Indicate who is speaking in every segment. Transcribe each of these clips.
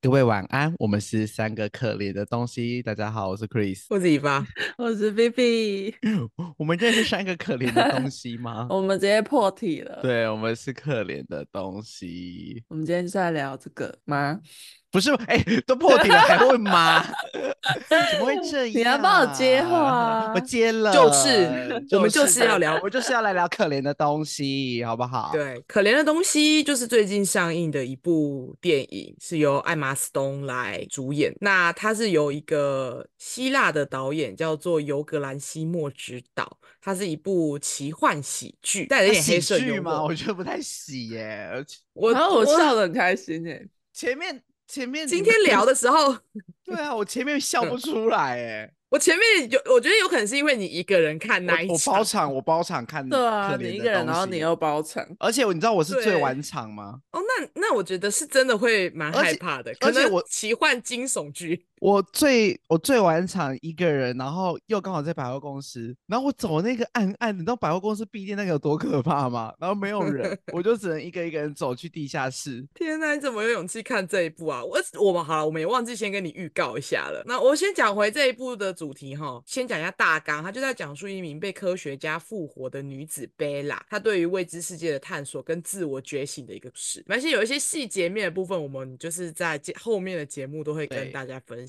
Speaker 1: 各位晚安，我们是三个可怜的东西。大家好，我是 Chris，
Speaker 2: 我是伊巴，
Speaker 3: 我是 BB。
Speaker 1: 我 们这是三个可怜的东西吗？
Speaker 3: 我们直接破题了。
Speaker 1: 对，我们是可怜的东西。
Speaker 3: 我们今天是在聊这个吗？
Speaker 1: 不是，哎、欸，都破题了还问吗？怎么会这样？
Speaker 3: 你要帮我接话，
Speaker 1: 我接了。
Speaker 2: 就是，我们就是要聊，
Speaker 1: 我就是要来聊可怜的东西，好不好？
Speaker 2: 对，可怜的东西就是最近上映的一部电影，是由艾玛斯东来主演。那它是由一个希腊的导演叫做尤格兰西莫执导，它是一部奇幻喜剧，带着一点黑色幽默。
Speaker 1: 我觉得不太喜耶，而且
Speaker 3: 我然后我笑得很开心耶，
Speaker 1: 前面。前面
Speaker 2: 今天聊的时候，
Speaker 1: 对啊，我前面笑不出来哎。
Speaker 2: 我前面有，我觉得有可能是因为你一个人看那一场，
Speaker 1: 我包场，我包场看。
Speaker 3: 对啊，你一个人，然后你又包场，
Speaker 1: 而且你知道我是最晚场吗？
Speaker 2: 哦，那那我觉得是真的会蛮害怕的，而且我奇幻惊悚剧。
Speaker 1: 我最我最晚场一个人，然后又刚好在百货公司，然后我走那个暗暗，你知道百货公司闭店那个有多可怕吗？然后没有人，我就只能一个一个人走去地下室。
Speaker 2: 天哪，你怎么有勇气看这一部啊？我我们好了，我们也忘记先跟你预告一下了。那我先讲回这一部的主题哈，先讲一下大纲，他就在讲述一名被科学家复活的女子贝拉，她对于未知世界的探索跟自我觉醒的一个事。而且有一些细节面的部分，我们就是在后面的节目都会跟大家分享。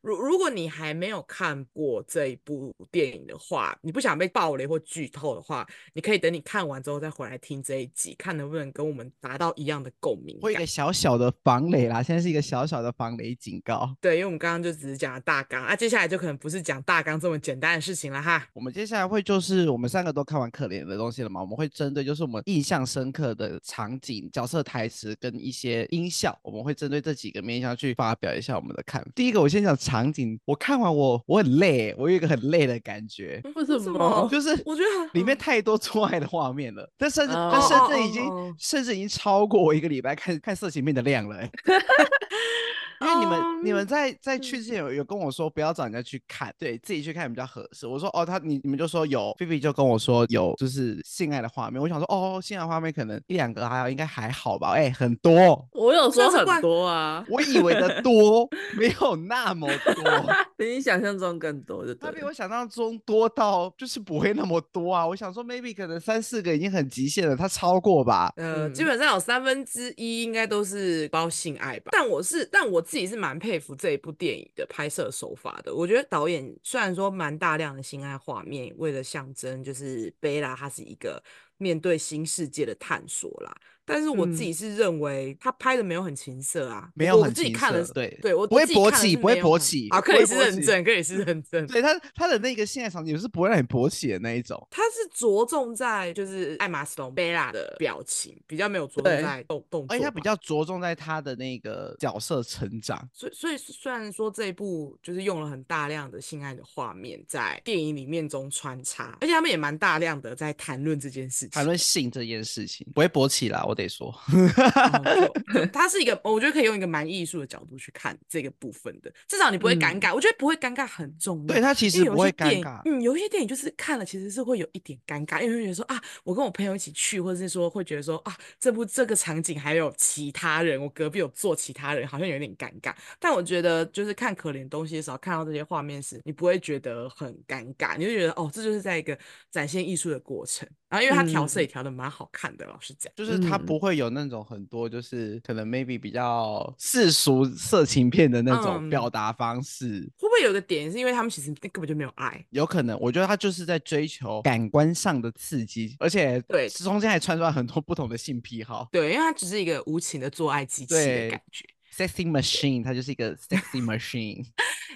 Speaker 2: 如如果你还没有看过这一部电影的话，你不想被暴雷或剧透的话，你可以等你看完之后再回来听这一集，看能不能跟我们达到一样的共鸣。
Speaker 1: 会一个小小的防雷啦，现在是一个小小的防雷警告。
Speaker 2: 对，因为我们刚刚就只是讲了大纲啊，接下来就可能不是讲大纲这么简单的事情了哈。
Speaker 1: 我们接下来会就是我们三个都看完可怜的东西了嘛，我们会针对就是我们印象深刻的场景、角色台词跟一些音效，我们会针对这几个面向去发表一下我们的看法。第一个，我先讲。场景，我看完我我很累，我有一个很累的感觉。
Speaker 3: 为什么？
Speaker 1: 就是我觉得里面太多做爱的画面了，但甚至、
Speaker 3: 哦、
Speaker 1: 但甚至已经、哦、甚至已经超过我一个礼拜看看色情片的量了。因为你们、um, 你们在在去之前有有跟我说不要找人家去看，对自己去看比较合适。我说哦，他你你们就说有，菲菲就跟我说有，就是性爱的画面。我想说哦，性爱画面可能一两个还有应该还好吧？哎、欸，很多。
Speaker 3: 我有说很多啊，
Speaker 1: 我以为的 多没有那么多，
Speaker 3: 比你想象中更多的。
Speaker 1: 他比我想象中多到就是不会那么多啊。我想说 maybe 可能三四个已经很极限了，他超过吧？
Speaker 2: 呃，嗯、基本上有三分之一应该都是包性爱吧。但我是但我。自己是蛮佩服这一部电影的拍摄手法的。我觉得导演虽然说蛮大量的心爱画面，为了象征就是贝拉他是一个面对新世界的探索啦。但是我自己是认为他拍的没有很情色啊，
Speaker 1: 没有
Speaker 2: 很情色，对对，我
Speaker 1: 不会勃起，不会勃起
Speaker 2: 啊，可以是认真，可以是认真。
Speaker 1: 对他他的那个性爱场景是不会让你勃起的那一种，
Speaker 2: 他是着重在就是艾玛斯隆贝拉的表情，比较没有着重在动动作，
Speaker 1: 而且他比较着重在他的那个角色成长。
Speaker 2: 所以所以虽然说这一部就是用了很大量的性爱的画面在电影里面中穿插，而且他们也蛮大量的在谈论这件事情，
Speaker 1: 谈论性这件事情，不会勃起啦，我。得说，
Speaker 2: 他 是一个，我觉得可以用一个蛮艺术的角度去看这个部分的，至少你不会尴尬。嗯、我觉得不会尴尬很重要。
Speaker 1: 对，他其实不会尴尬。
Speaker 2: 嗯，有一些电影就是看了其实是会有一点尴尬，因为会觉得说啊，我跟我朋友一起去，或者是说会觉得说啊，这部这个场景还有其他人，我隔壁有坐其他人，好像有点尴尬。但我觉得就是看可怜东西的时候，看到这些画面时，你不会觉得很尴尬，你就觉得哦，这就是在一个展现艺术的过程。然后因为他调色也调的蛮好看的，嗯、老实讲，
Speaker 1: 就是他。不会有那种很多，就是可能 maybe 比较世俗色情片的那种表达方式。嗯，
Speaker 2: 会不会有个点是因为他们其实根本就没有爱？
Speaker 1: 有可能，我觉得他就是在追求感官上的刺激，而且对，中间还穿插很多不同的性癖好。
Speaker 2: 对，因为他只是一个无情的做爱机器的感觉。
Speaker 1: Sexy machine，它就是一个 sexy machine。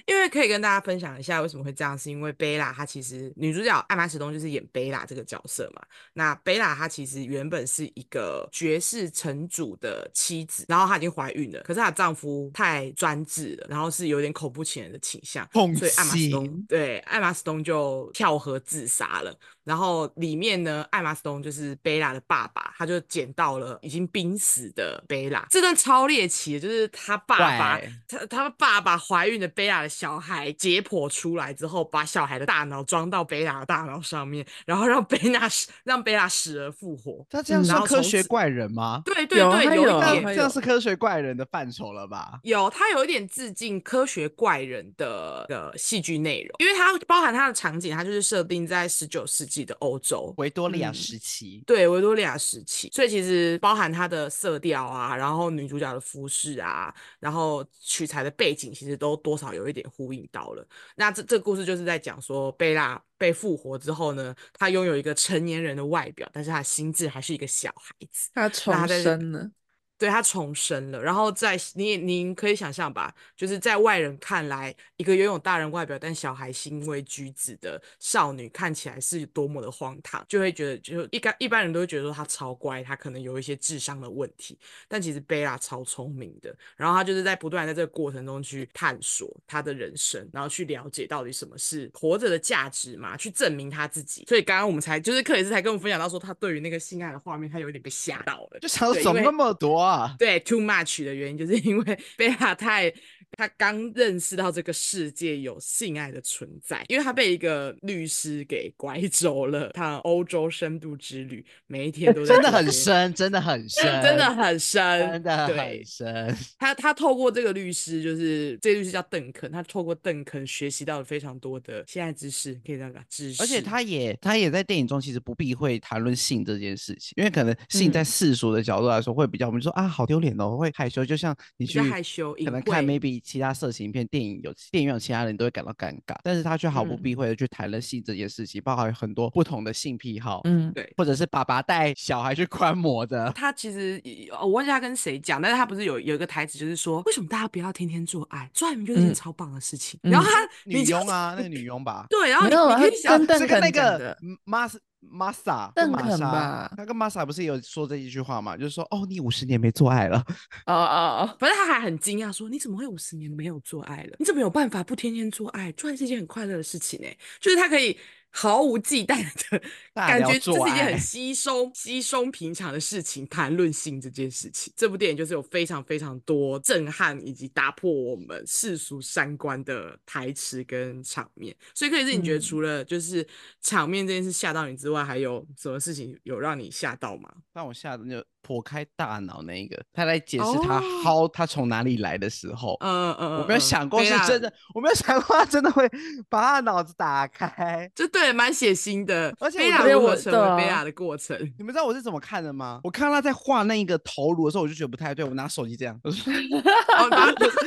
Speaker 2: 因为可以跟大家分享一下为什么会这样，是因为贝拉她其实女主角艾玛史东就是演贝拉这个角色嘛。那贝拉她其实原本是一个爵士城主的妻子，然后她已经怀孕了，可是她丈夫太专制了，然后是有点恐怖情人的倾向，所以艾玛史东对艾玛史东就跳河自杀了。然后里面呢，艾玛斯东就是贝拉的爸爸，他就捡到了已经濒死的贝拉。这段超猎奇的，就是他爸爸，他他爸爸怀孕的贝拉的小孩解剖出来之后，把小孩的大脑装到贝拉的大脑上面，然后让贝拉让贝拉死而复活。
Speaker 1: 他这样是科学怪人吗？
Speaker 2: 对对对，有，有，有一点，
Speaker 1: 这样是科学怪人的范畴了吧？
Speaker 2: 有，他有一点致敬科学怪人的的戏剧内容，因为它包含它的场景，它就是设定在十九世纪。的欧洲
Speaker 1: 维多利亚时期，
Speaker 2: 嗯，对维多利亚时期，所以其实包含它的色调啊，然后女主角的服饰啊，然后取材的背景，其实都多少有一点呼应到了。那这这个故事就是在讲说，贝拉被复活之后呢，她拥有一个成年人的外表，但是她心智还是一个小孩子，
Speaker 3: 她重生了。
Speaker 2: 对，他重生了，然后在你您可以想象吧，就是在外人看来，一个拥有大人外表但小孩行为举止的少女，看起来是多么的荒唐，就会觉得就一般一般人都会觉得说她超乖，她可能有一些智商的问题，但其实贝拉超聪明的，然后她就是在不断在这个过程中去探索她的人生，然后去了解到底什么是活着的价值嘛，去证明她自己。所以刚刚我们才就是克里斯才跟我们分享到说，他对于那个性爱的画面，他有一点被吓到了，
Speaker 1: 就想说怎么那么多啊。
Speaker 2: 对，too much 的原因就是因为贝塔太。他刚认识到这个世界有性爱的存在，因为他被一个律师给拐走了。他欧洲深度之旅，每一天都
Speaker 1: 真 的很深，真的很深，
Speaker 2: 真的很深，
Speaker 1: 真的很深。
Speaker 2: 他他透过这个律师，就是这个律师叫邓肯，他透过邓肯学习到了非常多的性爱知识，可以这样讲知识。
Speaker 1: 而且他也他也在电影中其实不避讳谈论性这件事情，因为可能性在世俗的角度来说会比较，我们说啊好丢脸哦，会害羞，就像你去
Speaker 2: 害羞，
Speaker 1: 可能看 maybe。其他色情片、电影有电影院有其他人都会感到尴尬，但是他却毫不避讳的去谈论性这件事情，嗯、包含很多不同的性癖好，
Speaker 2: 嗯，对，
Speaker 1: 或者是爸爸带小孩去观摩的。
Speaker 2: 他其实我忘记他跟谁讲，但是他不是有有一个台词，就是说为什么大家不要天天做爱？做爱就是一件超棒的事情。嗯、然后他
Speaker 1: 女佣啊，那个女佣吧，
Speaker 2: 对，然后你，你可以想
Speaker 3: 这个
Speaker 1: 那个 Mas Masa
Speaker 3: 邓肯吧，
Speaker 1: 他跟 Masa 不是有说这一句话嘛？就是说哦，你五十年没做爱了。
Speaker 2: 哦哦哦，反正他还很惊讶说，你怎么会五十年没有做爱了？你怎么有办法不天天做爱？做爱是一件很快乐的事情呢，就是他可以。毫无忌惮的 感觉，这是一件很 稀松稀松平常的事情。谈论性这件事情，这部电影就是有非常非常多震撼以及打破我们世俗三观的台词跟场面。所以，克里斯，你觉得除了就是场面这件事吓到你之外，还有什么事情有让你吓到吗？
Speaker 1: 让我吓的就。剖开大脑那一个，他来解释他薅他从哪里来的时候，
Speaker 2: 嗯嗯嗯，
Speaker 1: 我没有想过是真的，我没有想过他真的会把他脑子打开，
Speaker 2: 这对蛮血腥的，
Speaker 1: 而且
Speaker 2: 贝拉如何成为贝拉的过程，
Speaker 1: 你们知道我是怎么看的吗？我看到他在画那一个头颅的时候，我就觉得不太对，我拿手机这样，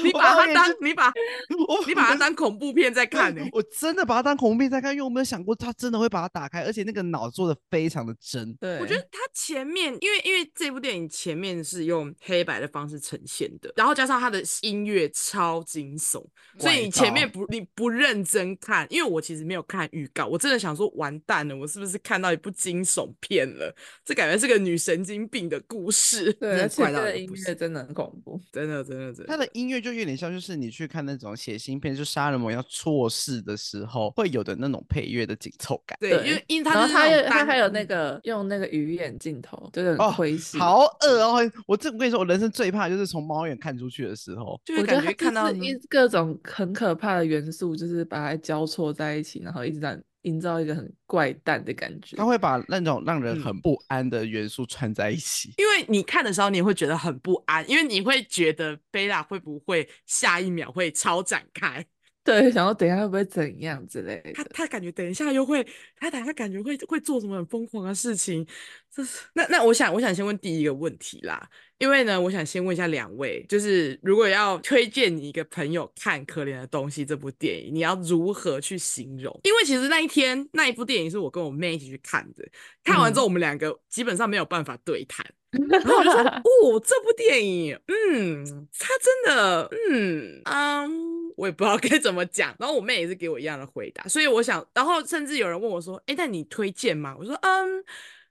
Speaker 2: 你把 他当你把 你把他当恐怖片在看呢？
Speaker 1: 我真的把他当恐怖片在看，因为我没有想过他真的会把它打开，而且那个脑做的非常的真，
Speaker 2: 对，我觉得他前面因为因为这。这部电影前面是用黑白的方式呈现的，然后加上它的音乐超惊悚，所以你前面不你不认真看，因为我其实没有看预告，我真的想说完蛋了，我是不是看到一部惊悚片了？这感觉是个女神经病的故事。
Speaker 3: 对，而且它的音乐真的很恐怖，
Speaker 2: 真的真的真的。
Speaker 1: 它的音乐就有点像，就是你去看那种血腥片，就杀人魔要错事的时候会有的那种配乐的紧凑感。
Speaker 2: 对，因为因为它
Speaker 3: 然后它它还有那个用那个鱼眼镜头，就是很窥视。
Speaker 1: 好恶哦！我这我跟你说，我人生最怕就是从猫眼看出去的时候，
Speaker 2: 就会感觉看到
Speaker 3: 一各种很可怕的元素，就是把它交错在一起，然后一直在营造一个很怪诞的感觉。
Speaker 1: 他会把那种让人很不安的元素串在一起，
Speaker 2: 因为你看的时候，你会觉得很不安，因为你会觉得贝拉会不会下一秒会超展开。
Speaker 3: 对，想说等一下会不会怎样之类的。
Speaker 2: 他他感觉等一下又会，他等下感觉会会做什么很疯狂的事情。这是那那我想我想先问第一个问题啦，因为呢，我想先问一下两位，就是如果要推荐你一个朋友看《可怜的东西》这部电影，你要如何去形容？因为其实那一天那一部电影是我跟我妹一起去看的，看完之后我们两个基本上没有办法对谈。然后我就说，哦，这部电影，嗯，他真的，嗯，嗯，我也不知道该怎么讲。然后我妹也是给我一样的回答，所以我想，然后甚至有人问我说，哎，那你推荐吗？我说，嗯。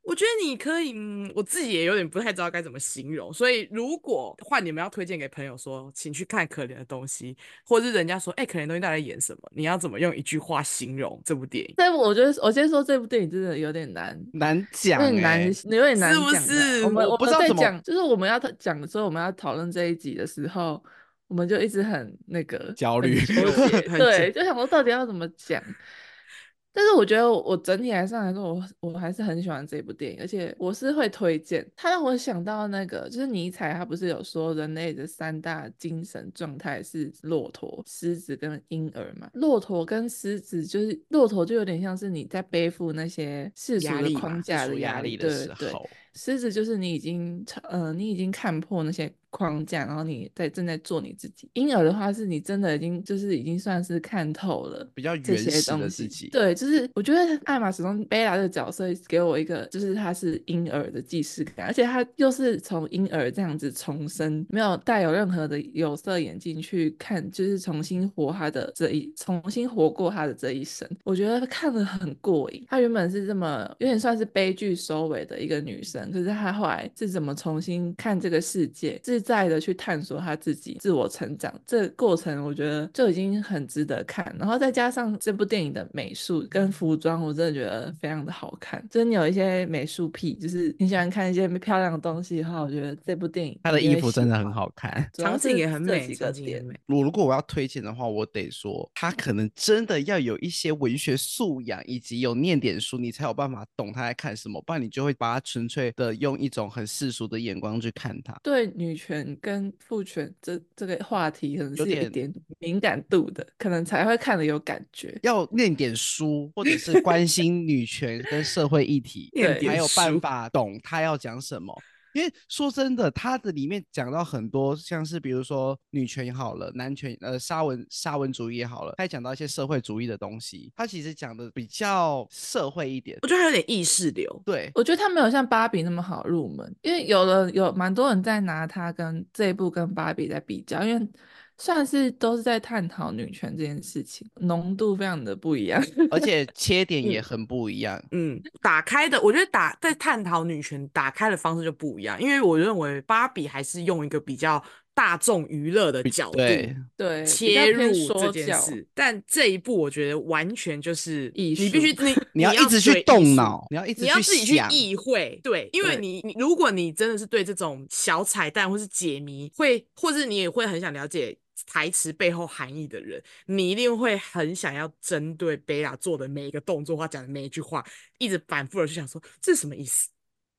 Speaker 2: 我觉得你可以，嗯，我自己也有点不太知道该怎么形容，所以如果换你们要推荐给朋友说，请去看可怜的东西，或者是人家说，哎，可怜的东西到底演什么？你要怎么用一句话形容这部电影？
Speaker 3: 这部我觉得，我先说这部电影真的有点难
Speaker 1: 难讲，有
Speaker 3: 点难，有点难讲，
Speaker 2: 是不是？
Speaker 3: 我们
Speaker 1: 我不知道怎么
Speaker 3: 讲，就是我们要讲的时候，我们要讨论这一集的时候，我们就一直很那个
Speaker 1: 焦虑，
Speaker 3: 对，就想说到底要怎么讲。但是我觉得我整体来上来说，我我还是很喜欢这部电影，而且我是会推荐。它让我想到那个，就是尼采他不是有说人类的三大精神状态是骆驼、狮子跟婴儿嘛？骆驼跟狮子就是骆驼就有点像是你在背负那些世俗的框架的压力，
Speaker 1: 的时候。
Speaker 3: 对对。狮子就是你已经呃，你已经看破那些。框架，然后你在正在做你自己。婴儿的话，是你真的已经就是已经算是看透了
Speaker 1: 比较原始的自己。
Speaker 3: 对，就是我觉得艾玛始终贝拉的角色给我一个，就是她是婴儿的既视感，而且她又是从婴儿这样子重生，没有带有任何的有色眼镜去看，就是重新活她的这一，重新活过她的这一生。我觉得看得很过瘾。她原本是这么有点算是悲剧收尾的一个女生，可是她后来是怎么重新看这个世界？是在的去探索他自己自我成长这个过程，我觉得就已经很值得看。然后再加上这部电影的美术跟服装，我真的觉得非常的好看。就是你有一些美术癖，就是你喜欢看一些漂亮的东西的话，我觉得这部电影
Speaker 1: 他的衣服真的很好看，
Speaker 2: 场景也很美，
Speaker 3: 场景也美。
Speaker 1: 我如果我要推荐的话，我得说他可能真的要有一些文学素养，以及有念点书，你才有办法懂他在看什么，不然你就会把它纯粹的用一种很世俗的眼光去看他。
Speaker 3: 对女权。跟父权这这个话题可能是有一点敏感度的，可能才会看得有感觉。
Speaker 1: 要念点书，或者是关心女权跟社会议题，
Speaker 3: 对，
Speaker 1: 才有办法懂他要讲什么。因为说真的，它的里面讲到很多，像是比如说女权也好了，男权呃沙文沙文主义也好了，还讲到一些社会主义的东西。他其实讲的比较社会一点，
Speaker 2: 我觉得它有点意识流。
Speaker 1: 对，
Speaker 3: 我觉得他没有像芭比那么好入门，因为有了有蛮多人在拿他跟这一部跟芭比在比较，因为。算是都是在探讨女权这件事情，浓度非常的不一样，
Speaker 1: 而且 切点也很不一样。
Speaker 2: 嗯，打开的，我觉得打在探讨女权打开的方式就不一样，因为我认为芭比还是用一个比较大众娱乐的角度
Speaker 1: 对
Speaker 3: 对
Speaker 2: 切入这件事，但这一步我觉得完全就是，你必须 你
Speaker 1: 你要一直去动脑，你要一直
Speaker 2: 你要自己去意会，对，因为你你如果你真的是对这种小彩蛋或是解谜会，或是你也会很想了解。台词背后含义的人，你一定会很想要针对贝拉做的每一个动作，或讲的每一句话，一直反复的去想说，这是什么意思？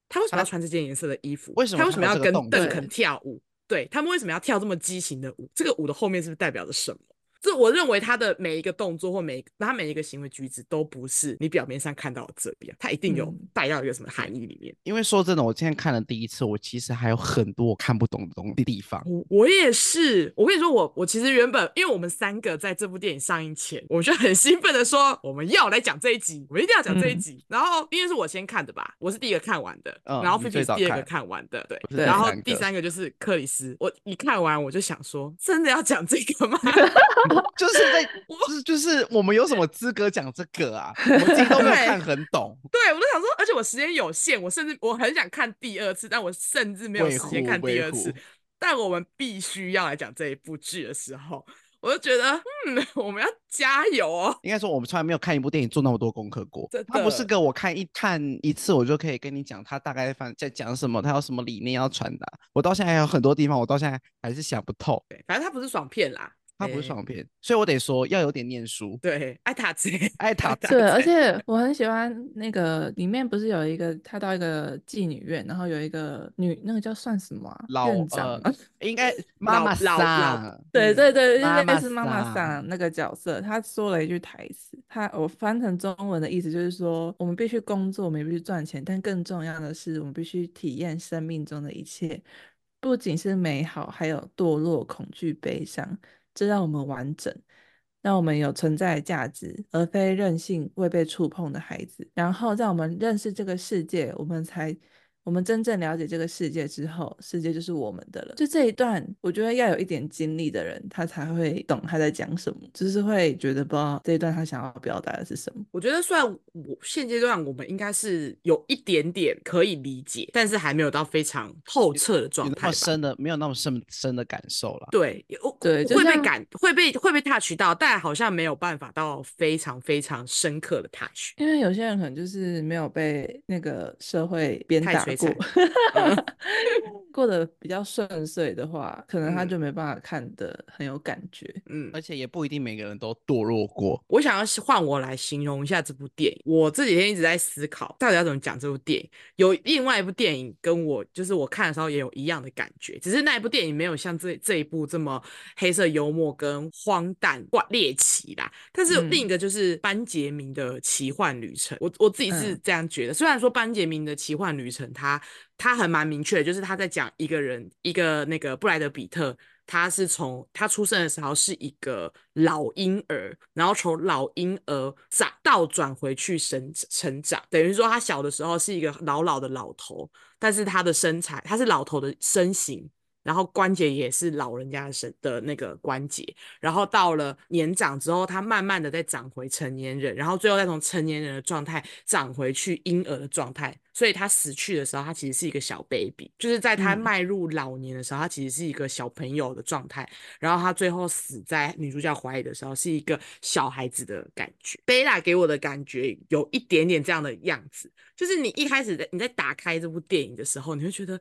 Speaker 2: 他为什么要穿这件颜色的衣服？
Speaker 1: 为什么
Speaker 2: 他为什么要跟邓肯跳舞？对，对他们为什么要跳这么畸形的舞？这个舞的后面是不是代表着什么？这我认为他的每一个动作或每他每一个行为举止都不是你表面上看到的这边，他一定有带到一个什么含义里面。
Speaker 1: 因为说真的，我今天看了第一次，我其实还有很多我看不懂的东地方。
Speaker 2: 我我也是，我跟你说，我我其实原本因为我们三个在这部电影上映前，我就很兴奋的说我们要来讲这一集，我们一定要讲这一集。嗯、然后因为是我先看的吧，我是第一个看完的，嗯、然后菲菲是第二个看完的，对。
Speaker 3: 对
Speaker 2: 然后第三个就是克里斯，我一看完我就想说，真的要讲这个吗？
Speaker 1: 就是在，就是就是我们有什么资格讲这个啊？我自己都没有看很懂。
Speaker 2: 对，我都想说，而且我时间有限，我甚至我很想看第二次，但我甚至没有时间看第二次。但我们必须要来讲这一部剧的时候，我就觉得，嗯，我们要加油哦。
Speaker 1: 应该说，我们从来没有看一部电影做那么多功
Speaker 2: 课过。
Speaker 1: 它不是个我看一看一次，我就可以跟你讲它大概在在讲什么，它有什么理念要传达。我到现在还有很多地方，我到现在还是想不透。
Speaker 2: 对，反正它不是爽片啦。
Speaker 1: 它不是爽片，欸、所以我得说要有点念书。
Speaker 2: 对，爱塔兹，
Speaker 1: 爱塔兹。
Speaker 3: 对，而且 我很喜欢那个里面不是有一个他到一个妓女院，然后有一个女那个叫算什么、啊、
Speaker 1: 老
Speaker 3: 院长，
Speaker 1: 呃、应该 妈妈桑。
Speaker 3: 对对对，应该是妈妈桑那个角色。他说了一句台词，他我翻成中文的意思就是说，我们必须工作，我们必须赚钱，但更重要的是，我们必须体验生命中的一切，不仅是美好，还有堕落、恐惧、悲伤。这让我们完整，让我们有存在的价值，而非任性未被触碰的孩子。然后，在我们认识这个世界，我们才我们真正了解这个世界之后，世界就是我们的了。就这一段，我觉得要有一点经历的人，他才会懂他在讲什么，就是会觉得不知道这一段他想要表达的是什么。
Speaker 2: 我觉得，虽然我现阶段我们应该是有一点点可以理解，但是还没有到非常透彻的
Speaker 1: 状态，深的没有那么深深的感受了。
Speaker 2: 对，
Speaker 3: 对，
Speaker 2: 会被感会被会被 touch 到，但好像没有办法到非常非常深刻的 touch。
Speaker 3: 因为有些人可能就是没有被那个社会鞭打过。过得比较顺遂的话，可能他就没办法看得很有感觉。
Speaker 2: 嗯，
Speaker 1: 而且也不一定每个人都堕落过。
Speaker 2: 我想要换我来形容一下这部电影。我这几天一直在思考，到底要怎么讲这部电影。有另外一部电影跟我，就是我看的时候也有一样的感觉，只是那一部电影没有像这这一部这么黑色幽默跟荒诞怪猎奇啦。但是另一个就是班杰明的奇幻旅程，我我自己是这样觉得。虽然说班杰明的奇幻旅程，他他很蛮明确，就是他在讲一个人，一个那个布莱德比特，他是从他出生的时候是一个老婴儿，然后从老婴儿长倒转回去生成长，等于说他小的时候是一个老老的老头，但是他的身材，他是老头的身形。然后关节也是老人家的身的那个关节，然后到了年长之后，他慢慢的再长回成年人，然后最后再从成年人的状态长回去婴儿的状态。所以他死去的时候，他其实是一个小 baby，就是在他迈入老年的时候，他其实是一个小朋友的状态。然后他最后死在女主角怀里的时候，是一个小孩子的感觉。贝拉给我的感觉有一点点这样的样子，就是你一开始在你在打开这部电影的时候，你会觉得。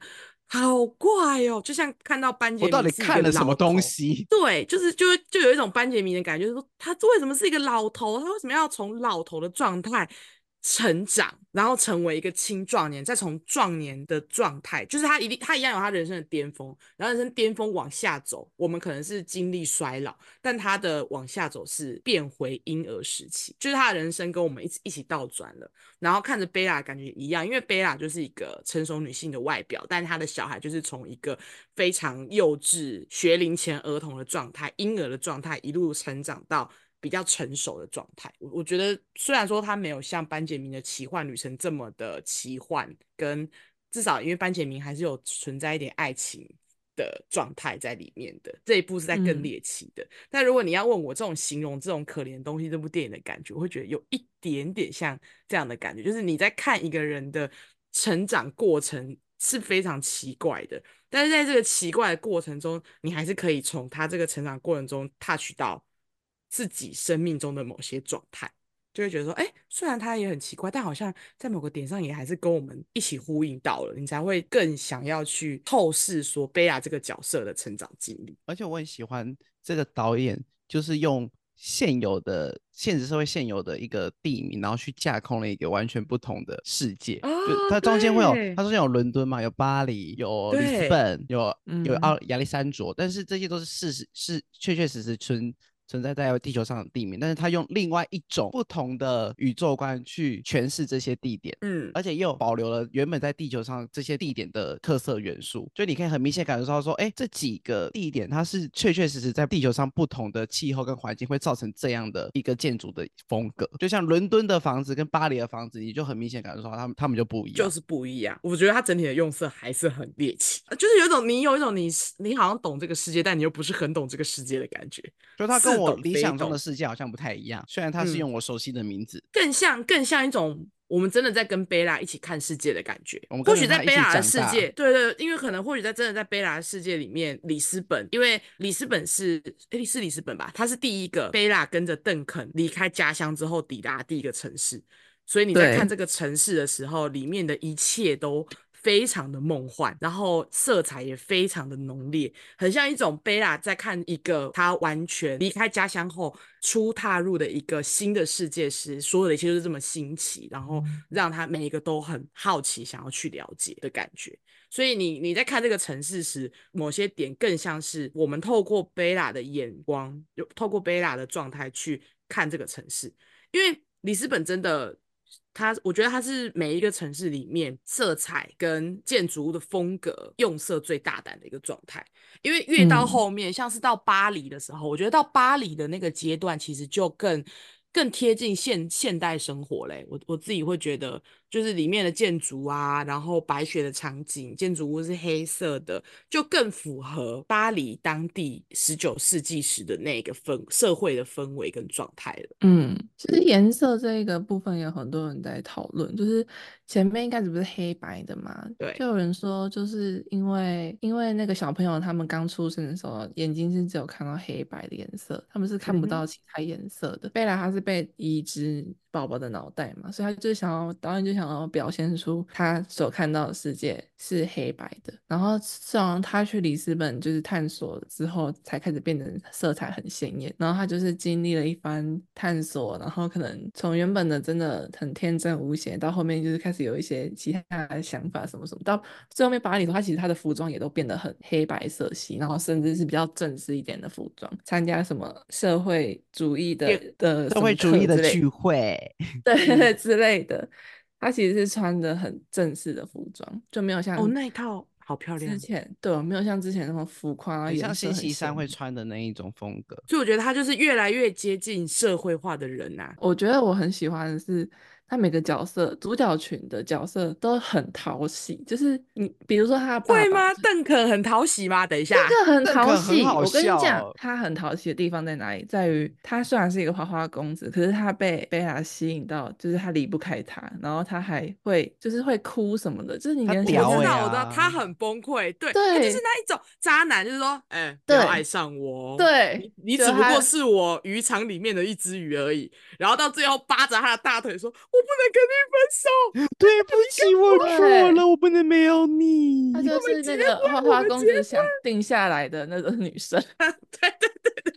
Speaker 2: 好怪哦，就像看到班杰明，我
Speaker 1: 到底看了什么东西？
Speaker 2: 对，就是就就有一种班杰明的感觉，就是说他为什么是一个老头？他为什么要从老头的状态成长？然后成为一个青壮年，再从壮年的状态，就是他一定他一样有他人生的巅峰，然后人生巅峰往下走，我们可能是经历衰老，但他的往下走是变回婴儿时期，就是他的人生跟我们一起一起倒转了。然后看着贝拉感觉一样，因为贝拉就是一个成熟女性的外表，但他的小孩就是从一个非常幼稚学龄前儿童的状态，婴儿的状态一路成长到。比较成熟的状态，我我觉得虽然说它没有像班杰明的奇幻旅程这么的奇幻，跟至少因为班杰明还是有存在一点爱情的状态在里面的，这一部是在更猎奇的。嗯、但如果你要问我这种形容这种可怜的东西，这部电影的感觉，我会觉得有一点点像这样的感觉，就是你在看一个人的成长过程是非常奇怪的，但是在这个奇怪的过程中，你还是可以从他这个成长过程中 touch 到。自己生命中的某些状态，就会觉得说，哎，虽然他也很奇怪，但好像在某个点上也还是跟我们一起呼应到了，你才会更想要去透视说贝亚这个角色的成长经历。
Speaker 1: 而且我很喜欢这个导演，就是用现有的现实社会现有的一个地名，然后去架空了一个完全不同的世界。哦、就它中间会有，它中间有伦敦嘛，有巴黎，有里斯本，有有奥亚历山卓，但是这些都是事实，是确确实实存。存在在地球上的地名，但是他用另外一种不同的宇宙观去诠释这些地点，
Speaker 2: 嗯，
Speaker 1: 而且又保留了原本在地球上这些地点的特色元素，所以你可以很明显感受到说，哎，这几个地点它是确确实实在地球上不同的气候跟环境会造成这样的一个建筑的风格，就像伦敦的房子跟巴黎的房子，你就很明显感受到他们他们就不一样，
Speaker 2: 就是不一样。我觉得它整体的用色还是很猎奇，就是有一种你有一种你你好像懂这个世界，但你又不是很懂这个世界的感觉，
Speaker 1: 就它跟。我理想中的世界好像不太一样，虽然它是用我熟悉的名字，
Speaker 2: 嗯、更像更像一种我们真的在跟贝拉一起看世界的感觉。或许在贝拉的世界，对，对对，因为可能或许在真的在贝拉的世界里面，里斯本，因为里斯本是诶是里斯本吧，它是第一个贝拉跟着邓肯离开家乡之后抵达第一个城市，所以你在看这个城市的时候，里面的一切都。非常的梦幻，然后色彩也非常的浓烈，很像一种贝拉在看一个他完全离开家乡后初踏入的一个新的世界时，所有的一切都是这么新奇，然后让他每一个都很好奇，想要去了解的感觉。所以你你在看这个城市时，某些点更像是我们透过贝拉的眼光，有透过贝拉的状态去看这个城市，因为里斯本真的。它，我觉得它是每一个城市里面色彩跟建筑物的风格用色最大胆的一个状态。因为越到后面，嗯、像是到巴黎的时候，我觉得到巴黎的那个阶段，其实就更更贴近现现代生活嘞。我我自己会觉得，就是里面的建筑啊，然后白雪的场景，建筑物是黑色的，就更符合巴黎当地十九世纪时的那个氛社会的氛围跟状态了。
Speaker 3: 嗯，其实颜色这一个部分有很多人在讨论，就是前面一开始不是黑白的嘛？
Speaker 2: 对，
Speaker 3: 就有人说就是因为因为那个小朋友他们刚出生的时候眼睛是只有看到黑白的颜色，他们是看不到其他颜色的。贝拉他是被移植宝宝的脑袋嘛，所以他就想要导演就想要表现出他所看到的世界是黑白的。然后是让他去里斯本就是探索之后，才开始变得色彩很鲜艳。然后他就是经历了一番探索，然后可能从原本的真的很天真无邪，到后面就是开始有一些其他的想法什么什么。到最后面巴黎的话，其实他的服装也都变得很黑白色系，然后甚至是比较正式一点的服装，参加什么社会主义的的
Speaker 1: 社会主义的聚
Speaker 3: 会。对 之类的，他其实是穿的很正式的服装，就没有像
Speaker 2: 哦那一套好漂亮。
Speaker 3: 之前对，没有像之前那么浮夸，
Speaker 1: 像星期三会穿的那一种风格。
Speaker 2: 所以我觉得他就是越来越接近社会化的人呐、啊。
Speaker 3: 我觉得我很喜欢的是。他每个角色，主角群的角色都很讨喜，就是你，比如说他爸爸
Speaker 2: 会吗？邓肯很讨喜吗？等一下，
Speaker 3: 邓肯很讨喜。我跟你讲，他很讨喜的地方在哪里？在于他虽然是一个花花公子，可是他被贝拉吸引到，就是他离不开他，然后他还会就是会哭什么的，就是你跟
Speaker 2: 我知道，我知道，他很崩溃，对，
Speaker 3: 对，
Speaker 2: 他就是那一种渣男，就是说，哎、欸，不要爱上我，
Speaker 3: 对，
Speaker 2: 你，你只不过是我渔场里面的一只鱼而已，然后到最后扒着他的大腿说。我不能跟你分手，
Speaker 1: 对不起，我错了，我不能没有你。
Speaker 3: 她就是那个花花公子想定下来的那个女生，
Speaker 2: 对对对对。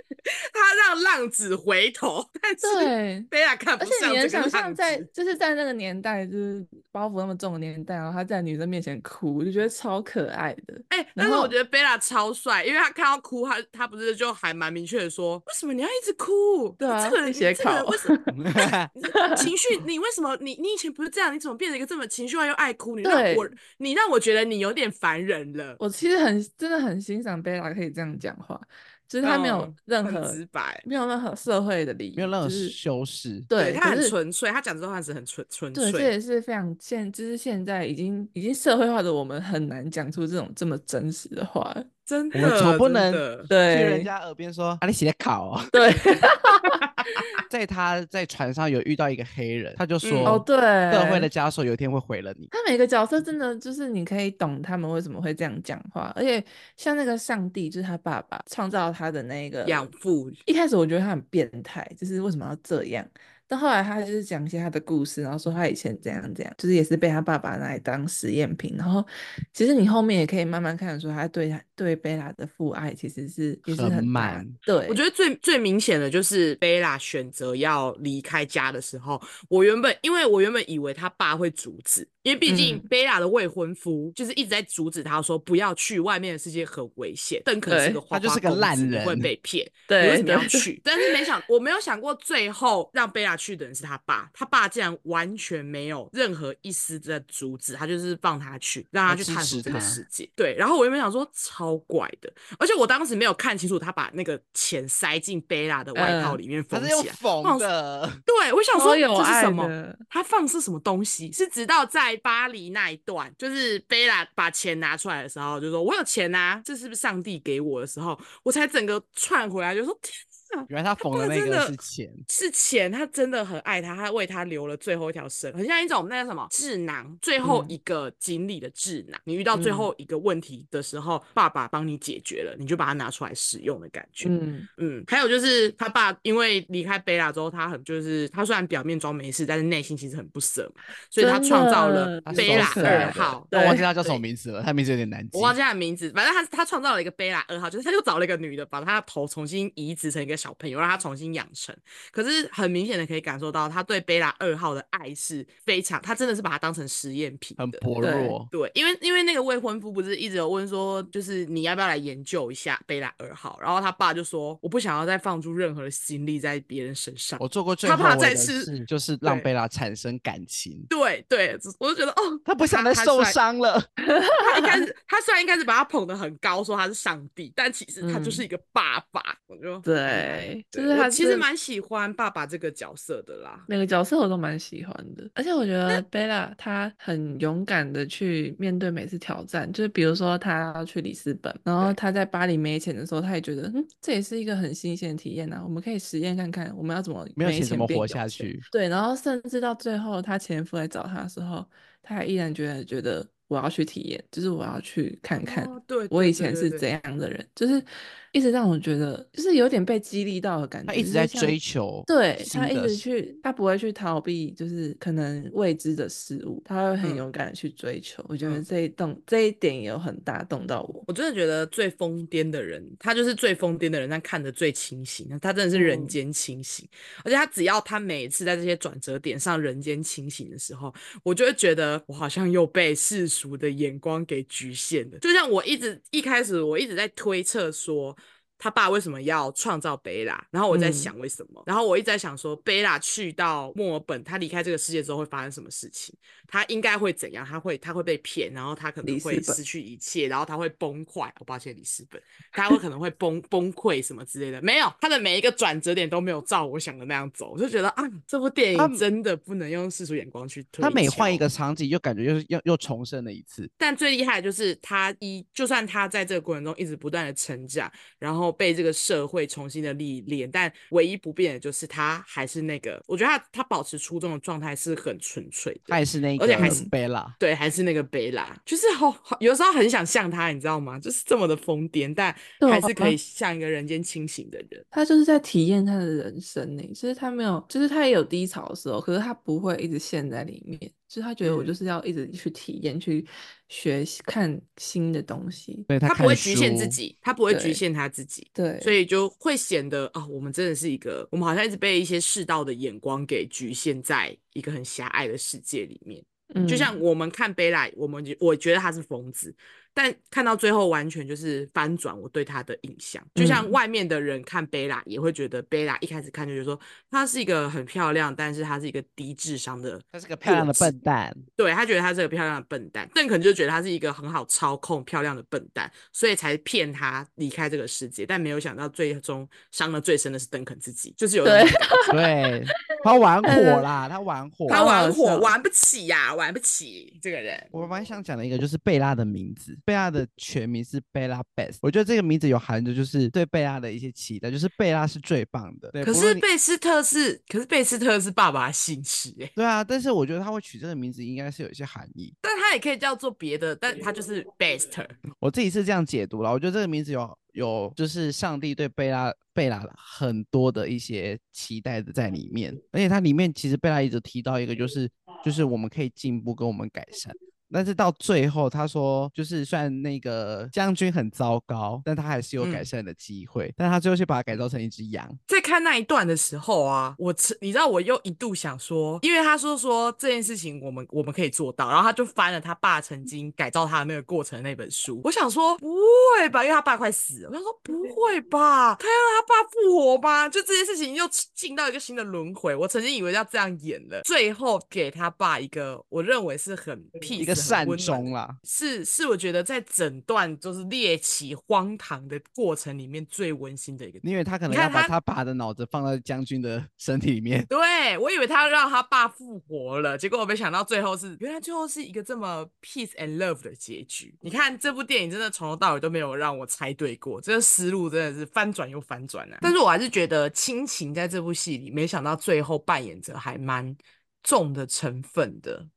Speaker 2: 他让浪子回头，但是贝拉看不上。而且你能想象在
Speaker 3: 就是在那个年代，就是包袱那么重的年代，然后他在女生面前哭，我就觉得超可爱的。
Speaker 2: 哎、欸，但是我觉得贝拉超帅，因为他看到哭，他他不是就还蛮明确的说，为什么你要一直哭？
Speaker 3: 对啊，
Speaker 2: 这个人
Speaker 3: 写考，
Speaker 2: 这个为什么情绪？你为什么你你以前不是这样？你怎么变成一个这么情绪化又爱哭？你让我你让我觉得你有点烦人了。
Speaker 3: 我其实很真的很欣赏贝拉可以这样讲话。就是他没有任何、
Speaker 2: 嗯、直白，
Speaker 3: 没有任何社会的礼仪，
Speaker 1: 没有任何修饰、
Speaker 3: 就是，对，
Speaker 2: 他很纯粹，他讲这话是很纯纯粹，
Speaker 3: 对，这也是非常现，就是现在已经已经社会化的我们很难讲出这种这么真实的话。
Speaker 2: 真的，
Speaker 1: 我们总不能对人家耳边说啊，你写的考哦。
Speaker 3: 对，
Speaker 1: 在他在船上有遇到一个黑人，他就说
Speaker 3: 哦，对，
Speaker 1: 社会的枷锁有一天会毁了你。
Speaker 3: 他每个角色真的就是你可以懂他们为什么会这样讲话，而且像那个上帝就是他爸爸创造他的那个
Speaker 2: 养父，
Speaker 3: 一开始我觉得他很变态，就是为什么要这样？但后来他就是讲一些他的故事，然后说他以前怎样怎样，就是也是被他爸爸拿来当实验品。然后其实你后面也可以慢慢看得出，他对他对贝拉的父爱其实是也是很满。对，
Speaker 2: 我觉得最最明显的就是贝拉选择要离开家的时候，我原本因为我原本以为他爸会阻止，因为毕竟贝拉的未婚夫就是一直在阻止他说不要去，外面的世界很危险。邓肯是个花花，
Speaker 1: 他就是个烂人，
Speaker 2: 会被骗。
Speaker 3: 对，
Speaker 2: 你为什么要去？但是没想，我没有想过最后让贝拉。去的人是他爸，他爸竟然完全没有任何一丝的阻止，他就是放他去，让他去探索这个世界。对，然后我原本想说超怪的，而且我当时没有看清楚，他把那个钱塞进贝拉的外套里面封起
Speaker 1: 来，缝的。
Speaker 2: 对，我想说这是什么？他放是什么东西？是直到在巴黎那一段，就是贝拉把钱拿出来的时候，就说我有钱啊，这是不是上帝给我的时候，我才整个串回来，就说天。
Speaker 1: 原来他缝的那个是钱，
Speaker 2: 是钱。他真的很爱他，他为他留了最后一条绳，很像一种那个什么智囊，最后一个锦鲤的智囊。你遇到最后一个问题的时候，爸爸帮你解决了，你就把它拿出来使用的感觉。嗯嗯。还有就是他爸因为离开贝拉之后，他很就是他虽然表面装没事，但是内心其实很不舍嘛，所以他创造了贝拉二号。
Speaker 1: 我忘记他叫什么名字了，他名字有点难记。
Speaker 2: 我忘记他的名字，反正他他创造了一个贝拉二号，就是他就找了一个女的，把他的头重新移植成一个。小朋友让他重新养成，可是很明显的可以感受到他对贝拉二号的爱是非常，他真的是把他当成实验品，
Speaker 1: 很薄弱。
Speaker 2: 对，因为因为那个未婚夫不是一直有问说，就是你要不要来研究一下贝拉二号？然后他爸就说，我不想要再放出任何的心力在别人身上。
Speaker 1: 我做过最后悔的事就是让贝拉产生感情。
Speaker 2: 对对，我就觉得哦，
Speaker 1: 他不想再受伤了。
Speaker 2: 他一开始他虽然一开始把他捧得很高，说他是上帝，但其实他就是一个爸爸。嗯我就
Speaker 3: 对，对，就是他
Speaker 2: 其实蛮喜欢爸爸这个角色的啦。
Speaker 3: 每个角色我都蛮喜欢的，而且我觉得贝拉她很勇敢的去面对每次挑战，就是比如说她要去里斯本，然后她在巴黎没钱的时候，她也觉得嗯，这也是一个很新鲜的体验呐、啊，我们可以实验看看我们要怎么
Speaker 1: 没有钱怎么活下去。
Speaker 3: 对，然后甚至到最后她前夫来找她的时候，她还依然觉得觉得。我要去体验，就是我要去看看，我以前是怎样的人，就是一直让我觉得，就是有点被激励到的感觉。
Speaker 1: 他一直在追求，
Speaker 3: 对，他一直去，他不会去逃避，就是可能未知的事物，他会很勇敢的去追求。嗯、我觉得这一动、嗯、这一点也有很打动到我。
Speaker 2: 我真的觉得最疯癫的人，他就是最疯癫的人，但看得最清醒，他真的是人间清醒。嗯、而且他只要他每一次在这些转折点上人间清醒的时候，我就会觉得我好像又被世俗的眼光给局限了，就像我一直一开始我一直在推测说，他爸为什么要创造贝拉？然后我在想为什么？嗯、然后我一直在想说，贝拉去到墨尔本，他离开这个世界之后会发生什么事情？他应该会怎样？他会他会被骗，然后他可能会失去一切，然后他会崩溃。我、哦、抱歉，里斯本，他会可能会崩崩溃什么之类的。没有，他的每一个转折点都没有照我想的那样走，我就觉得啊，这部电影真的不能用世俗眼光去推。
Speaker 1: 他每换一个场景，就感觉又又又重生了一次。
Speaker 2: 但最厉害的就是他一，就算他在这个过程中一直不断的成长，然后。被这个社会重新的历练，但唯一不变的就是他还是那个，我觉得他他保持初衷的状态是很纯粹的，
Speaker 1: 还是那个，
Speaker 2: 而且还是
Speaker 1: 贝拉，
Speaker 2: 对，还是那个贝拉，就是好，好，有时候很想像他，你知道吗？就是这么的疯癫，但还是可以像一个人间清醒的人。
Speaker 3: 他就是在体验他的人生呢，其实他没有，就是他也有低潮的时候，可是他不会一直陷在里面。就是他觉得我就是要一直去体验、嗯、去学习、看新的东西。
Speaker 1: 对，他
Speaker 2: 他不会局限自己，他不会局限他自己。
Speaker 3: 对，
Speaker 2: 所以就会显得啊、哦，我们真的是一个，我们好像一直被一些世道的眼光给局限在一个很狭隘的世界里面。嗯，就像我们看贝拉，我们我觉得他是疯子。但看到最后，完全就是翻转我对他的印象。就像外面的人看贝拉，也会觉得贝拉一开始看就觉得说她是一个很漂亮，但是她是一个低智商的，
Speaker 1: 她是个漂亮的笨蛋。
Speaker 2: 对，他觉得她是个漂亮的笨蛋，邓肯就觉得她是一个很好操控、漂亮的笨蛋，所以才骗她离开这个世界。但没有想到，最终伤的最深的是邓肯自己，就是有
Speaker 1: 对，对他玩火啦，他玩火，
Speaker 2: 他玩火，玩不起呀、啊，玩不起这个人。
Speaker 1: 我蛮想讲的一个就是贝拉的名字。贝拉的全名是贝拉贝斯，我觉得这个名字有含着就是对贝拉的一些期待，就是贝拉是最棒的。对，
Speaker 2: 可是贝斯特是，可是贝斯特是爸爸的姓氏哎。
Speaker 1: 对啊，但是我觉得他会取这个名字应该是有一些含义，
Speaker 2: 但他也可以叫做别的，但他就是 best。
Speaker 1: 我自己是这样解读了，我觉得这个名字有有就是上帝对贝拉贝拉很多的一些期待的在里面，而且它里面其实贝拉一直提到一个就是就是我们可以进步跟我们改善。但是到最后，他说，就是虽然那个将军很糟糕，但他还是有改善的机会。嗯、但他最后却把它改造成一只羊。
Speaker 2: 在看那一段的时候啊，我你知道，我又一度想说，因为他说说这件事情我们我们可以做到，然后他就翻了他爸曾经改造他的那个过程那本书。我想说不会吧，因为他爸快死了。我想说不会吧，他要让他爸复活吧？就这件事情又进到一个新的轮回。我曾经以为要这样演了，最后给他爸一个我认为是很屁一个。
Speaker 1: 善终啦，
Speaker 2: 是是，我觉得在整段就是猎奇荒唐的过程里面最温馨的一个，
Speaker 1: 因为他可能要把他爸的脑子放在将军的身体里面。
Speaker 2: 对，我以为他要让他爸复活了，结果我没想到最后是，原来最后是一个这么 peace and love 的结局。你看这部电影真的从头到尾都没有让我猜对过，这个思路真的是翻转又翻转啊！但是我还是觉得亲情在这部戏里，没想到最后扮演着还蛮重的成分的。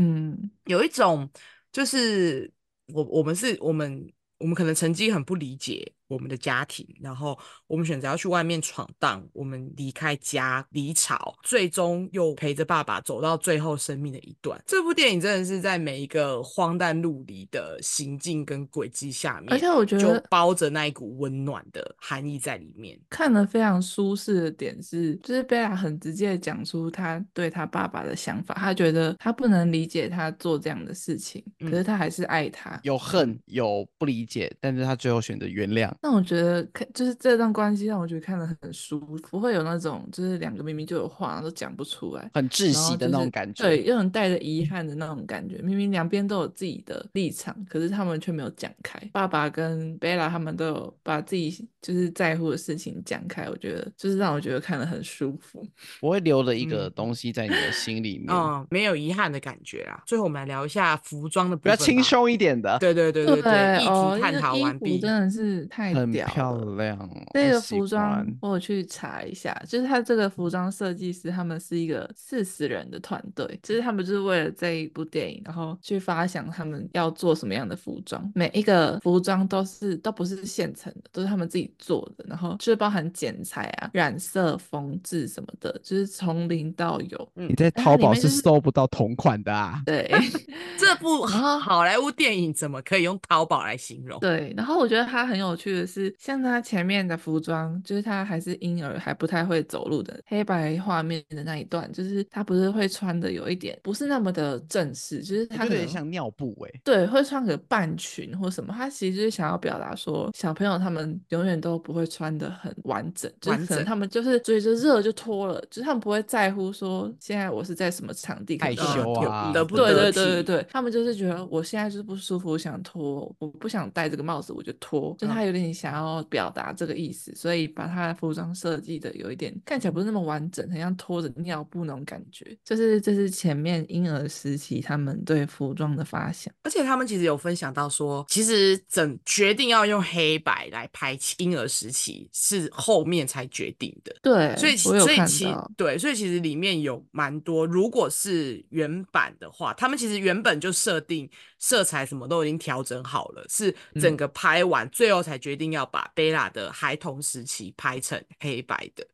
Speaker 2: 嗯，有一种就是我我们是我们我们可能曾经很不理解。我们的家庭，然后我们选择要去外面闯荡，我们离开家离巢，最终又陪着爸爸走到最后生命的一段。这部电影真的是在每一个荒诞陆离的行径跟轨迹下面，
Speaker 3: 而且我觉得
Speaker 2: 就包着那一股温暖的含义在里面。
Speaker 3: 看了非常舒适的点是，就是贝拉很直接的讲出他对他爸爸的想法，他觉得他不能理解他做这样的事情，可是他还是爱他，
Speaker 1: 有恨有不理解，但是他最后选择原谅。
Speaker 3: 那我觉得看就是这段关系让我觉得看得很舒服，不会有那种就是两个明明就有话都讲不出来，
Speaker 1: 很窒息的那种感觉。
Speaker 3: 就是、对，又很带着遗憾的那种感觉。明明两边都有自己的立场，可是他们却没有讲开。爸爸跟贝拉他们都有把自己就是在乎的事情讲开，我觉得就是让我觉得看得很舒服。
Speaker 1: 我会留了一个东西在你的心里面，
Speaker 2: 嗯，没有遗憾的感觉啊。最后我们来聊一下服装的部分，
Speaker 1: 比较轻松一点的。
Speaker 2: 对对对对对，
Speaker 3: 对
Speaker 2: 议题探讨完毕，
Speaker 3: 真的是太
Speaker 1: 很漂亮。
Speaker 3: 这个服装我有去查一下，就是他这个服装设计师，他们是一个四十人的团队，就是他们就是为了这一部电影，然后去发想他们要做什么样的服装，每一个服装都是都不是现成的，都是他们自己做的，然后就是包含剪裁啊、染色、缝制什么的，就是从零到有。
Speaker 1: 你在淘宝是搜不到同款的啊？
Speaker 3: 对，
Speaker 2: 这部好莱坞电影怎么可以用淘宝来形容？
Speaker 3: 对，然后我觉得它很有趣的是，像他前面的服装，就是他还是婴儿还不太会走路的黑白画面的那一段，就是他不是会穿的有一点不是那么的正式，就是他有点
Speaker 1: 像尿布哎、欸，
Speaker 3: 对，会穿个半裙或什么，他其实就是想要表达说，小朋友他们永远都不会穿的很完整，就是可能他们就是追着热就脱了，就是他们不会在乎说现在我是在什么场地
Speaker 1: 害羞啊，
Speaker 2: 得不
Speaker 3: 得对对对对对，他们就是觉得我现在就是不舒服，我想脱，我不想戴这个帽子，我就脱，就他有点想要表达这个意思，所以把他的服装设计的有一点看起来不是那么完整，很像拖着尿布那种感觉。就是这是前面婴儿时期他们对服装的发想，
Speaker 2: 而且他们其实有分享到说，其实整决定要用黑白来拍婴儿时期是后面才决定的。
Speaker 3: 对，
Speaker 2: 所以所以其对，所以其实里面有蛮多，如果是原版的话，他们其实原本就设定色彩什么都已经调整好了，是整个拍完、嗯、最后才决定要把贝拉的孩童时期拍成黑白的。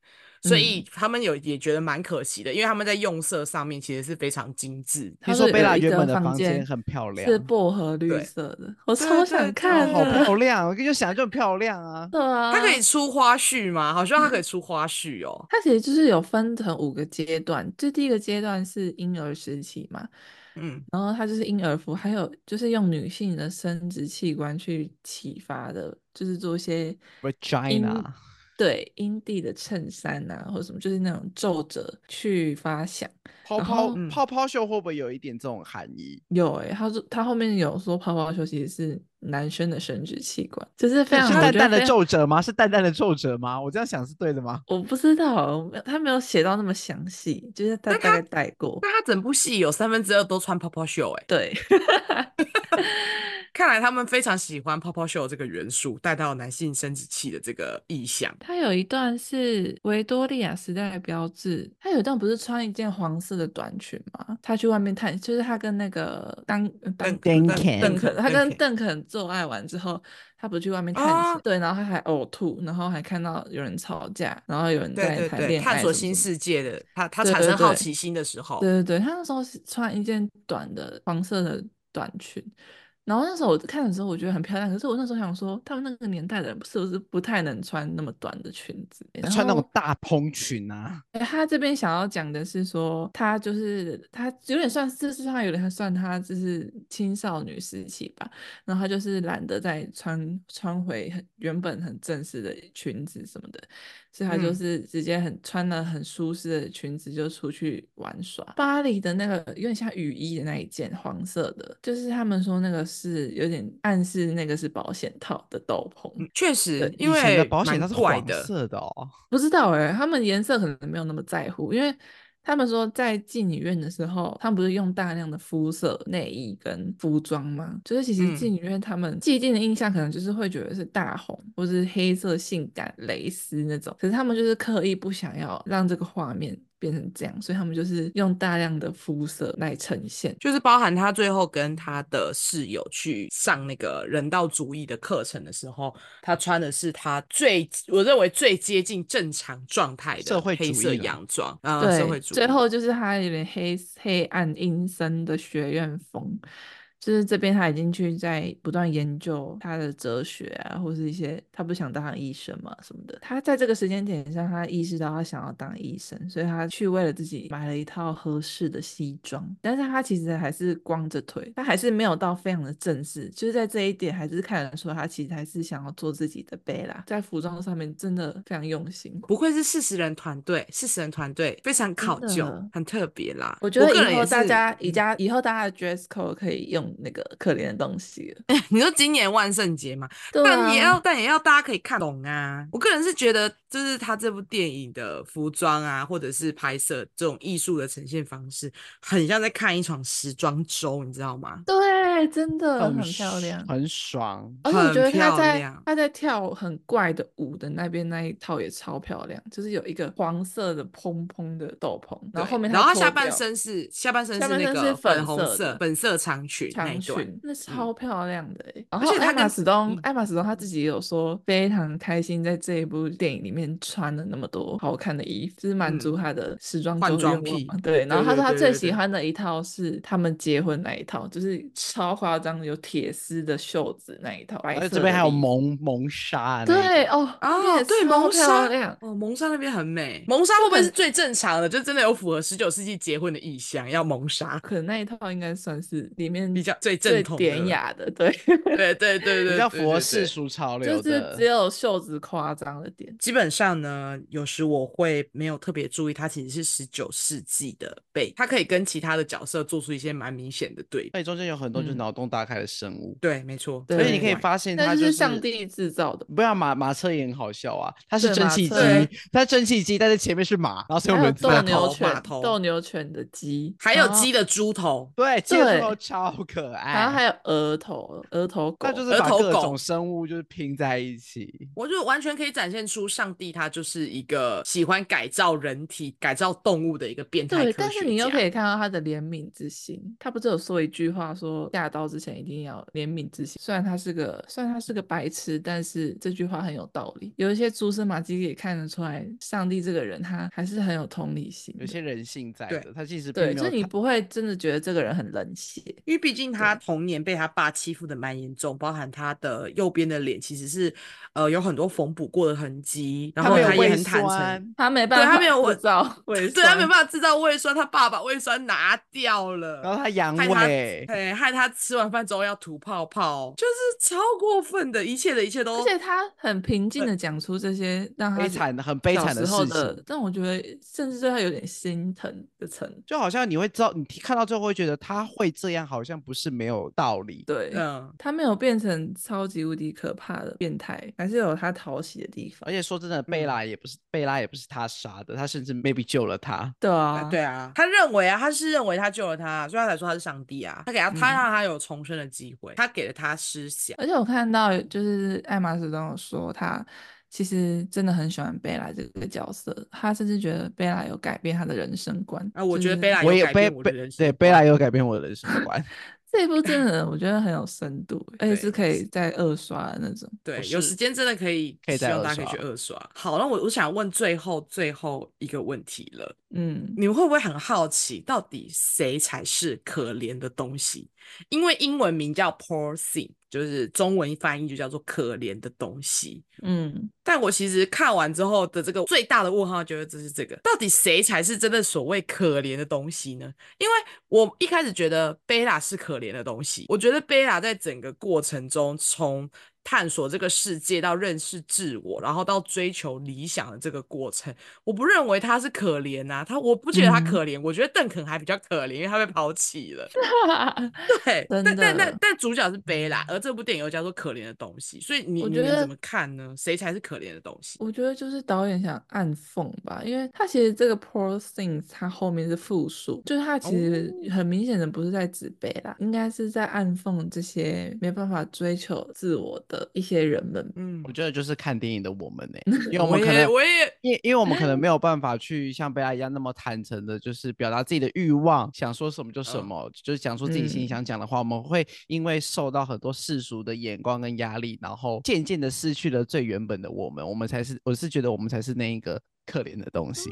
Speaker 2: 所以他们有也觉得蛮可惜的，因为他们在用色上面其实是非常精致。
Speaker 1: 他说贝拉原本的房间很漂亮，
Speaker 3: 是薄荷绿色的，我超想看，
Speaker 1: 好 漂亮，我就想就很漂亮啊。
Speaker 3: 对啊，
Speaker 2: 它可以出花絮吗？好像它可以出花絮哦。
Speaker 3: 它其实就是有分成五个阶段，就第一个阶段是婴儿时期嘛，嗯，然后它就是婴儿服，还有就是用女性的生殖器官去启发的，就是做一些
Speaker 1: vagina。
Speaker 3: 对，阴蒂的衬衫啊，或者什么，就是那种皱褶去发想。
Speaker 1: 泡泡泡泡袖会不会有一点这种含义？
Speaker 3: 有诶、欸，他说他后面有说泡泡袖其实是男生的生殖器官，就是非常
Speaker 1: 是淡淡的皱褶吗？是淡淡的皱褶吗？我这样想是对的吗？
Speaker 3: 我不知道，他没有写到那么详细，就是他大概带过。
Speaker 2: 那他，整部戏有三分之二都穿泡泡袖诶、欸，
Speaker 3: 对。
Speaker 2: 看来他们非常喜欢泡泡袖这个元素带到男性生殖器的这个意象。
Speaker 3: 他有一段是维多利亚时代的标志，他有一段不是穿一件黄色的短裙吗？他去外面探，就是他跟那个当当邓肯，他跟邓肯做爱完之后，他不去外面探险，对，然后他还呕吐，然后还看到有人吵架，然后有人在谈恋爱，
Speaker 2: 探索新世界的他，他产生好奇心的时候，
Speaker 3: 对对对，他那时候是穿一件短的黄色的短裙。然后那时候我看的时候，我觉得很漂亮。可是我那时候想说，他们那个年代的人是不是不太能穿那么短的裙子？
Speaker 1: 穿那种大蓬裙啊？
Speaker 3: 他这边想要讲的是说，他就是他有点算，事实上有点算他就是青少女时期吧。然后他就是懒得再穿穿回很原本很正式的裙子什么的。所以他就是直接很穿了很舒适的裙子就出去玩耍。巴黎的那个有点像雨衣的那一件黄色的，就是他们说那个是有点暗示那个是保险套的斗篷。
Speaker 2: 确实，因为
Speaker 1: 的保险套是黄色的哦。
Speaker 3: 不知道哎、欸，他们颜色可能没有那么在乎，因为。他们说，在妓女院的时候，他们不是用大量的肤色内衣跟服装吗？就是其实妓女院他们既定的印象可能就是会觉得是大红或是黑色性感蕾丝那种，可是他们就是刻意不想要让这个画面。变成这样，所以他们就是用大量的肤色来呈现，
Speaker 2: 就是包含他最后跟他的室友去上那个人道主义的课程的时候，他穿的是他最我认为最接近正常状态的黑色洋装啊，
Speaker 3: 对，
Speaker 2: 社会主义。
Speaker 3: 最后就是他有点黑黑暗阴森的学院风。就是这边他已经去在不断研究他的哲学啊，或是一些他不想当医生嘛什么的。他在这个时间点上，他意识到他想要当医生，所以他去为了自己买了一套合适的西装。但是他其实还是光着腿，他还是没有到非常的正式。就是在这一点，还是看得出他其实还是想要做自己的贝拉，在服装上面真的非常用心。
Speaker 2: 不愧是四十人团队，四十人团队非常考究，很特别啦。
Speaker 3: 我觉得以后大家以家以后大家的 dress code 可以用那个可怜的东西了。
Speaker 2: 你说今年万圣节嘛？
Speaker 3: 啊，
Speaker 2: 但也要但也要大家可以看懂啊。我个人是觉得，就是他这部电影的服装啊，或者是拍摄这种艺术的呈现方式，很像在看一场时装周，你知道吗？
Speaker 3: 对，真的很漂亮，
Speaker 1: 很爽。
Speaker 3: 而且我觉得他在他在跳很怪的舞的那边那一套也超漂亮，就是有一个黄色的蓬蓬的斗篷，然后后面
Speaker 2: 然后他下半身是下半身是那个粉红色粉色长裙
Speaker 3: 长裙，那超漂亮的。然后艾玛史东艾玛史东他自己也有说非常开心在这一部电影里面穿了那么多好看的衣服，就是满足他的时装
Speaker 2: 换装癖。
Speaker 3: 对，然后他说他最喜欢的一套是他们结婚那一套，就是超夸张，有铁丝的袖子那一套，
Speaker 1: 而且这边还有蒙蒙纱。
Speaker 3: 对哦
Speaker 2: 啊，对蒙纱哦，蒙纱那边很美。蒙纱会不会是最正常的？就真的有符合十九世纪结婚的意象，要蒙纱。
Speaker 3: 可能那一套应该算是里面
Speaker 2: 比较最正统、
Speaker 3: 典雅的，对
Speaker 2: 对对对对，
Speaker 1: 比较符合世俗潮流的，
Speaker 3: 就是只有袖子夸张了点。
Speaker 2: 基本上呢，有时我会没有特别注意，它其实是十九世纪的背，它可以跟其他的角色做出一些蛮明显的对比。
Speaker 1: 而且中间有很多就是脑洞大开的生物，
Speaker 2: 对，没错。
Speaker 1: 所以你可以发现，它
Speaker 3: 就是上帝制造的。
Speaker 1: 不要马马车也很好笑啊，它是蒸汽机，它蒸汽机，但是前面是马，然后是用轮子
Speaker 3: 斗牛犬，斗牛犬的鸡，
Speaker 2: 还有鸡的猪头，
Speaker 1: 对，鸡的猪头超可爱，
Speaker 3: 然后还有额头，额头狗，
Speaker 1: 那就是把各种生物就是拼在一起，
Speaker 2: 我就完全可以展现出上帝他就是一个喜欢改造人体、改造动物的一个变态科学家。对，
Speaker 3: 但是你又可以看到他的怜悯之心，他不是有说一句话说下刀之前一定要怜悯之心。虽然他是个，虽然他是个白痴，但是这句话很有道理。有一些蛛丝马迹可以看得出来，上帝这个人他还是很有同理心，
Speaker 1: 有些人性在的。他其实
Speaker 3: 对，就你不会真的觉得这个人很冷血，
Speaker 2: 因为毕竟他童年被他爸欺负的蛮严重，包含他的右边的脸其实是呃有很多缝补过的痕迹，然后他也很坦诚，
Speaker 3: 他没办法，
Speaker 2: 他没有
Speaker 3: 制造
Speaker 2: 胃酸，对他没办法制造胃酸，他爸把胃酸拿掉了，
Speaker 1: 然后他阳痿，
Speaker 2: 对，害他吃完饭之后要吐泡泡，就是超过分的，一切的一切都，
Speaker 3: 而且他很平静的讲出这些让他
Speaker 1: 悲惨的、很悲惨的事情，
Speaker 3: 但我觉得甚至对他有点心疼的层，
Speaker 1: 就好像你会知道，你看到最后会觉得他会这样，好像不是没有道理，
Speaker 3: 对，嗯，他没有变成超级无敌可怕的变态，还是有他讨喜的地方，
Speaker 1: 而且说真的，贝拉也不是贝拉也不是他杀的，他甚至 maybe 救了他，
Speaker 3: 对啊，
Speaker 2: 对啊，他认为啊，他是认为他救了他，所以他才说他是上帝啊，他给他，他让他有重生的机会，他给了他思想，
Speaker 3: 而且我看到就是艾玛史东说他其实真的很喜欢贝拉这个角色，他甚至觉得贝拉有改变他的人生观
Speaker 2: 啊，我觉得贝拉有改变我的人生观，
Speaker 1: 对，贝拉有改变我的人生观。
Speaker 3: 这一部真的我觉得很有深度，而且是可以再二刷的那种。
Speaker 2: 对，有时间真的可以，可以希望大家可以去二刷。好，那我我想问最后最后一个问题了，嗯，你们会不会很好奇，到底谁才是可怜的东西？因为英文名叫 Poor Thing，就是中文翻译就叫做可怜的东西。嗯，但我其实看完之后的这个最大的问号，觉得这是这个，到底谁才是真的所谓可怜的东西呢？因为我一开始觉得贝拉是可怜别的东西，我觉得贝拉在整个过程中从探索这个世界，到认识自我，然后到追求理想的这个过程，我不认为他是可怜啊，他我不觉得他可怜，嗯、我觉得邓肯还比较可怜，因为他被抛弃了。对，但但但但主角是贝拉，而这部电影又叫做可怜的东西，所以你你们怎么看呢？谁才是可怜的东西？
Speaker 3: 我觉得就是导演想暗讽吧，因为他其实这个 poor things 他后面是复数，就是他其实很明显的不是在指贝拉，哦、应该是在暗讽这些没办法追求自我的。一些人们，
Speaker 1: 嗯，我觉得就是看电影的我们呢、欸，因为我们可能，
Speaker 2: 我也，
Speaker 1: 因因为我们可能没有办法去像贝拉一样那么坦诚的，就是表达自己的欲望，想说什么就什么，就是讲出自己心里想讲的话。我们会因为受到很多世俗的眼光跟压力，然后渐渐的失去了最原本的我们。我们才是，我是觉得我们才是那一个可怜的东西。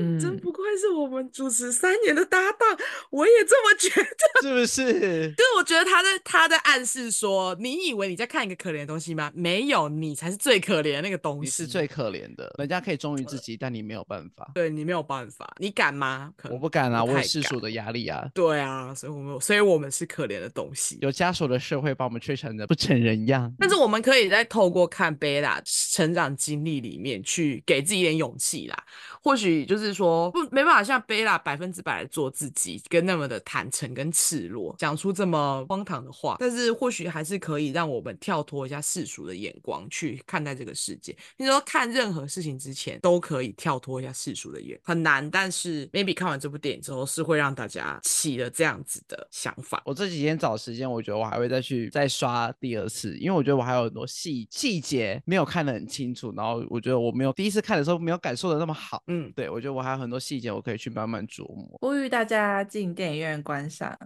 Speaker 2: 你真不愧是我们主持三年的搭档，我也这么觉得，
Speaker 1: 是不是？
Speaker 2: 就是我觉得他在他在暗示说，你以为你在看一个可怜的东西吗？没有，你才是最可怜的那个东西。
Speaker 1: 你是最可怜的，人家可以忠于自己，但你没有办法。
Speaker 2: 对，你没有办法，你敢吗？
Speaker 1: 我不敢啊，我有世俗的压力啊。
Speaker 2: 对啊，所以我们所以我们是可怜的东西，
Speaker 1: 有枷锁的社会把我们吹成的不成人样。
Speaker 2: 但是我们可以在透过看贝拉成长经历里面去给自己一点勇气啦。或许就是说不没办法像贝拉百分之百的做自己，跟那么的坦诚跟赤裸，讲出这么荒唐的话。但是或许还是可以让我们跳脱一下世俗的眼光去看待这个世界。你说看任何事情之前都可以跳脱一下世俗的眼，很难。但是 maybe 看完这部电影之后，是会让大家起了这样子的想法。
Speaker 1: 我这几天找时间，我觉得我还会再去再刷第二次，因为我觉得我还有很多细细节没有看得很清楚，然后我觉得我没有第一次看的时候没有感受的那么好。嗯，对，我觉得我还有很多细节我可以去慢慢琢磨。
Speaker 3: 呼吁大家进电影院观赏。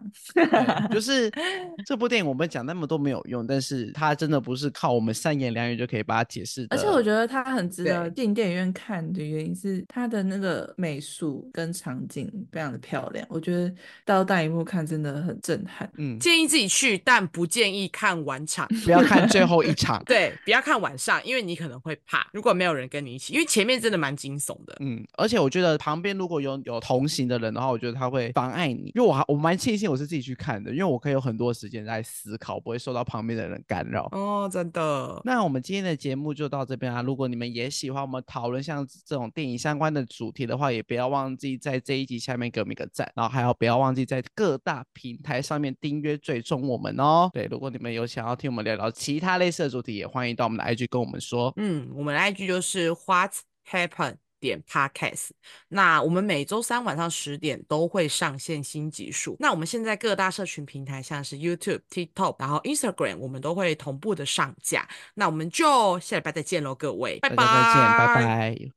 Speaker 1: 就是 这部电影我们讲那么多没有用，但是它真的不是靠我们三言两语就可以把它解释。
Speaker 3: 而且我觉得它很值得进电影院看的原因是它的那个美术跟场景非常的漂亮，我觉得到大荧幕看真的很震撼。
Speaker 2: 嗯，建议自己去，但不建议看晚场，
Speaker 1: 不要看最后一场。
Speaker 2: 对，不要看晚上，因为你可能会怕。如果没有人跟你一起，因为前面真的蛮惊悚的。
Speaker 1: 嗯，而且我觉得旁边如果有有同行的人的话，我觉得他会妨碍你。因为我还我蛮庆幸我是自己去看的，因为我可以有很多时间在思考，不会受到旁边的人干扰。
Speaker 2: 哦，真的。
Speaker 1: 那我们今天的节目就到这边啊。如果你们也喜欢我们讨论像这种电影相关的主题的话，也不要忘记在这一集下面给我们一个赞，然后还要不要忘记在各大平台上面订阅追踪我们哦。对，如果你们有想要听我们聊聊其他类似的主题，也欢迎到我们的 IG 跟我们说。
Speaker 2: 嗯，我们的 IG 就是 What Happened。点 Podcast，那我们每周三晚上十点都会上线新集数。那我们现在各大社群平台，像是 YouTube、TikTok，然后 Instagram，我们都会同步的上架。那我们就下礼拜再见喽，各位，拜拜，
Speaker 1: 再见，拜拜。